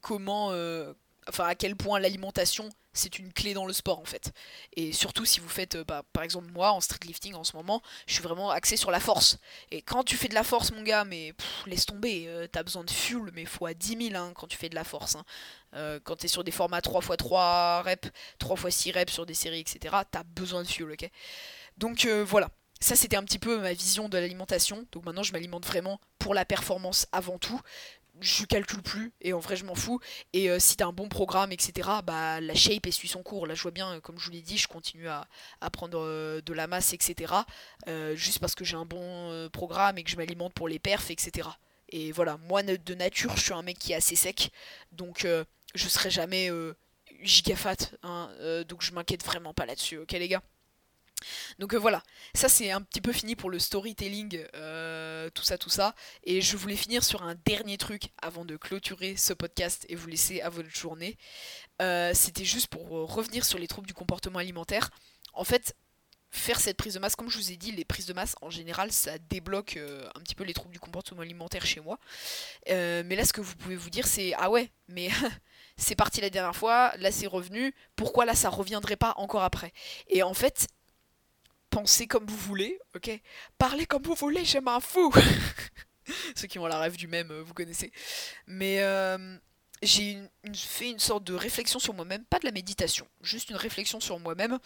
comment, euh, enfin à quel point l'alimentation c'est une clé dans le sport en fait. Et surtout si vous faites, bah, par exemple moi en street lifting en ce moment, je suis vraiment axé sur la force. Et quand tu fais de la force mon gars, mais laisse tomber, t'as besoin de fuel, mais fois 10 000 hein, quand tu fais de la force. Hein. Euh, quand tu es sur des formats 3x3 reps, 3x6 reps sur des séries, etc., tu as besoin de fuel, ok? Donc euh, voilà, ça c'était un petit peu ma vision de l'alimentation. Donc maintenant je m'alimente vraiment pour la performance avant tout. Je calcule plus et en vrai je m'en fous. Et euh, si t'as un bon programme, etc., bah la shape elle suit son cours. Là je vois bien, comme je vous l'ai dit, je continue à, prendre de la masse, etc. juste parce que j'ai un bon programme et que je m'alimente pour les perfs, etc. Et voilà, moi de nature je suis un mec qui est assez sec. Donc je serai jamais euh, gigafat, hein, euh, donc je m'inquiète vraiment pas là-dessus, ok les gars? Donc euh, voilà, ça c'est un petit peu fini pour le storytelling, tout ça, tout ça. Et je voulais finir sur un dernier truc avant de clôturer ce podcast et vous laisser à votre journée. C'était juste pour revenir sur les troubles du comportement alimentaire. En fait, faire cette prise de masse, comme je vous ai dit, les prises de masse en général ça débloque un petit peu les troubles du comportement alimentaire chez moi. mais là ce que vous pouvez vous dire c'est ah ouais, mais c'est parti la dernière fois, là c'est revenu, pourquoi là ça reviendrait pas encore après? Et en fait, pensez comme vous voulez, ok? Parlez comme vous voulez, j'aime un fou Ceux qui ont la rêve du même, euh, vous connaissez. Mais euh, j'ai fait une sorte de réflexion sur moi-même, pas de la méditation, juste une réflexion sur moi-même.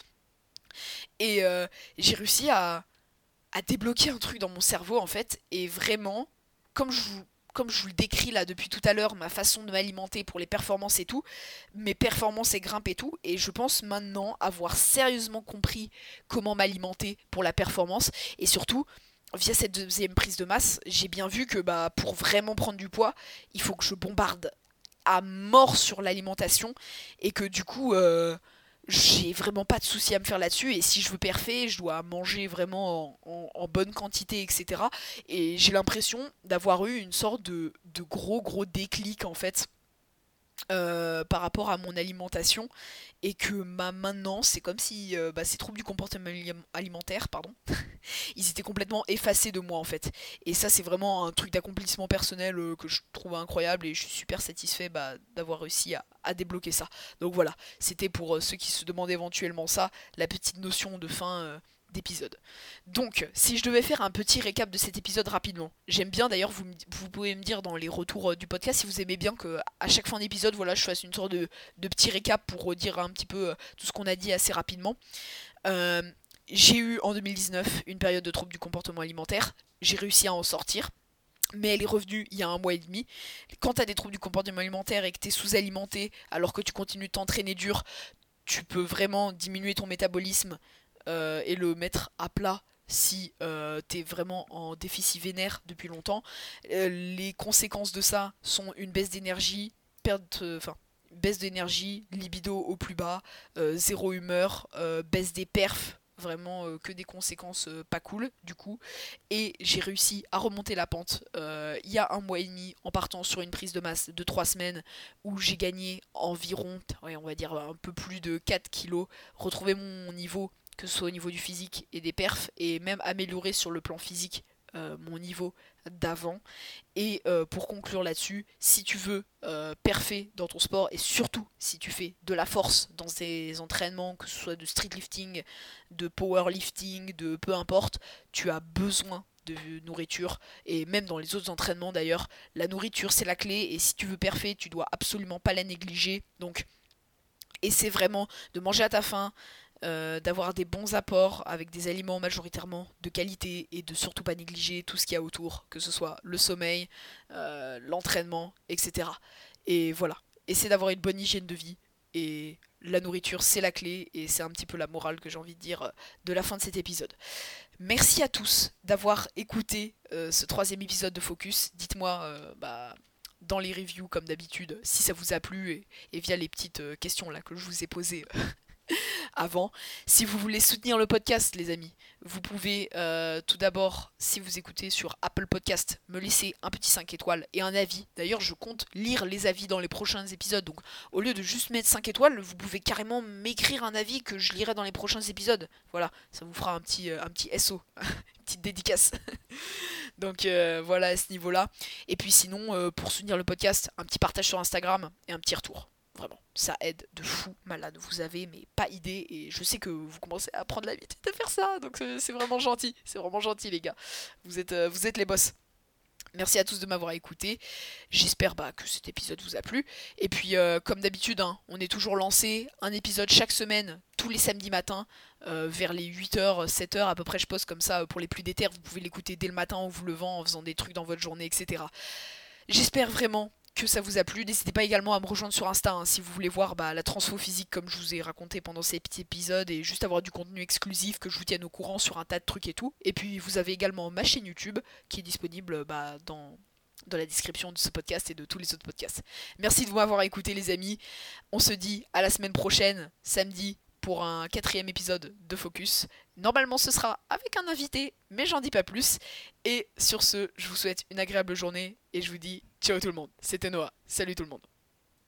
Et euh, j'ai réussi à débloquer un truc dans mon cerveau en fait, et vraiment, comme je vous comme je vous le décris là depuis tout à l'heure, ma façon de m'alimenter pour les performances et tout, mes performances et grimpes et tout, et je pense maintenant avoir sérieusement compris comment m'alimenter pour la performance, et surtout, via cette deuxième prise de masse, j'ai bien vu que bah, pour vraiment prendre du poids, il faut que je bombarde à mort sur l'alimentation, et que du coup, euh, j'ai vraiment pas de souci à me faire là-dessus. Et si je veux perfer, je dois manger vraiment en, bonne quantité, etc. Et j'ai l'impression d'avoir eu une sorte de, de gros gros déclic en fait euh, par rapport à mon alimentation et que ma maintenant c'est comme si euh, bah, ces troubles du comportement alimentaire pardon ils étaient complètement effacés de moi en fait. Et ça c'est vraiment un truc d'accomplissement personnel euh, que je trouve incroyable et je suis super satisfait bah, d'avoir réussi à, débloquer ça. Donc voilà c'était pour ceux qui se demandaient éventuellement ça la petite notion de fin Donc, si je devais faire un petit récap de cet épisode rapidement, j'aime bien d'ailleurs, vous, pouvez me dire dans les retours euh, du podcast si vous aimez bien que à chaque fin d'épisode, voilà, je fasse une sorte de, petit récap pour redire un petit peu euh, tout ce qu'on a dit assez rapidement. Euh, j'ai eu en 2019 une période de trouble du comportement alimentaire, j'ai réussi à en sortir. Mais elle est revenue il y a un mois et demi. Quand tu as des troubles du comportement alimentaire et que tu es sous-alimenté alors que tu continues de t'entraîner dur, tu peux vraiment diminuer ton métabolisme euh, et le mettre à plat si euh, tu es vraiment en déficit vénère depuis longtemps. Euh, les conséquences de ça sont une baisse d'énergie, perte, enfin baisse d'énergie, libido au plus bas, zéro humeur, baisse des perfs, vraiment que des conséquences pas cool du coup. Et j'ai réussi à remonter la pente il y a un mois et demi en partant sur une prise de masse de 3 semaines où j'ai gagné environ, on va dire un peu plus de 4 kilos, retrouver mon niveau que ce soit au niveau du physique et des perfs, et même améliorer sur le plan physique euh, mon niveau d'avant. Et euh, pour conclure là-dessus, si tu veux euh, perfer dans ton sport, et surtout si tu fais de la force dans tes entraînements, que ce soit de street lifting, de powerlifting, de peu importe, tu as besoin de nourriture et même dans les autres entraînements d'ailleurs la nourriture c'est la clé et si tu veux perfer tu dois absolument pas la négliger donc essaie vraiment de manger à ta faim euh, d'avoir des bons apports avec des aliments majoritairement de qualité et de surtout pas négliger tout ce qu'il y a autour, que ce soit le sommeil, euh, l'entraînement, etc. Et voilà, essaie d'avoir une bonne hygiène de vie et la nourriture c'est la clé et c'est un petit peu la morale que j'ai envie de dire euh, de la fin de cet épisode. Merci à tous d'avoir écouté ce troisième épisode de Focus. Dites-moi bah, dans les reviews comme d'habitude si ça vous a plu et, et, via les petites questions là que je vous ai posées avant. Si vous voulez soutenir le podcast, les amis, vous pouvez euh, tout d'abord, si vous écoutez sur Apple Podcast, me laisser un petit 5 étoiles et un avis. D'ailleurs, je compte lire les avis dans les prochains épisodes. Donc, au lieu de juste mettre 5 étoiles, vous pouvez carrément m'écrire un avis que je lirai dans les prochains épisodes. Voilà, ça vous fera un petit, euh, un petit SO, une petite dédicace. Donc, euh, voilà à ce niveau-là. Et puis, sinon, pour soutenir le podcast, un petit partage sur Instagram et un petit retour. Vraiment, ça aide de fou malade. Vous avez mais pas idée et je sais que vous commencez à prendre l'habitude de faire ça. Donc c'est vraiment gentil. C'est vraiment gentil les gars. Vous êtes, euh, vous êtes les boss. Merci à tous de m'avoir écouté. J'espère bah, que cet épisode vous a plu. Et puis, euh, comme d'habitude, hein, on est toujours lancé. Un épisode chaque semaine, tous les samedis matins, euh, vers les 8h, 7h à peu près. Je poste comme ça pour les plus déter. Vous pouvez l'écouter dès le matin en vous levant, en faisant des trucs dans votre journée, etc. J'espère vraiment que ça vous a plu. N'hésitez pas également à me rejoindre sur Insta hein, si vous voulez voir bah, la transfo physique comme je vous ai raconté pendant ces petits épisodes et juste avoir du contenu exclusif que je vous tienne au courant sur un tas de trucs et tout. Et puis vous avez également ma chaîne YouTube qui est disponible bah, dans, dans la description de ce podcast et de tous les autres podcasts. Merci de m'avoir écouté les amis. On se dit à la semaine prochaine, samedi, pour un quatrième épisode de Focus. Normalement ce sera avec un invité, mais j'en dis pas plus. Et sur ce, je vous souhaite une agréable journée et je vous dis ciao tout le monde. C'était Noah. Salut tout le monde.